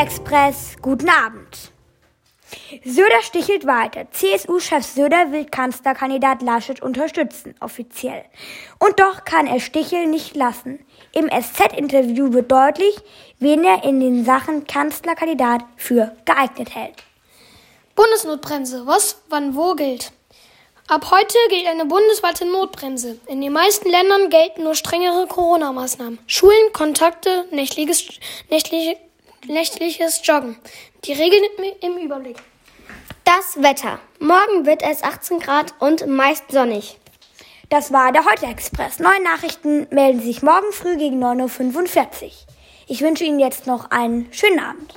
Express, guten Abend. Söder stichelt weiter. CSU-Chef Söder will Kanzlerkandidat Laschet unterstützen, offiziell. Und doch kann er Stichel nicht lassen. Im SZ-Interview wird deutlich, wen er in den Sachen Kanzlerkandidat für geeignet hält. Bundesnotbremse. Was, wann, wo gilt? Ab heute gilt eine bundesweite Notbremse. In den meisten Ländern gelten nur strengere Corona-Maßnahmen. Schulen, Kontakte, nächtliches, nächtliche, nächtliches Joggen. Die Regeln im Überblick. Das Wetter. Morgen wird es 18 Grad und meist sonnig. Das war der Heute Express. Neue Nachrichten melden sich morgen früh gegen 9.45 Uhr. Ich wünsche Ihnen jetzt noch einen schönen Abend.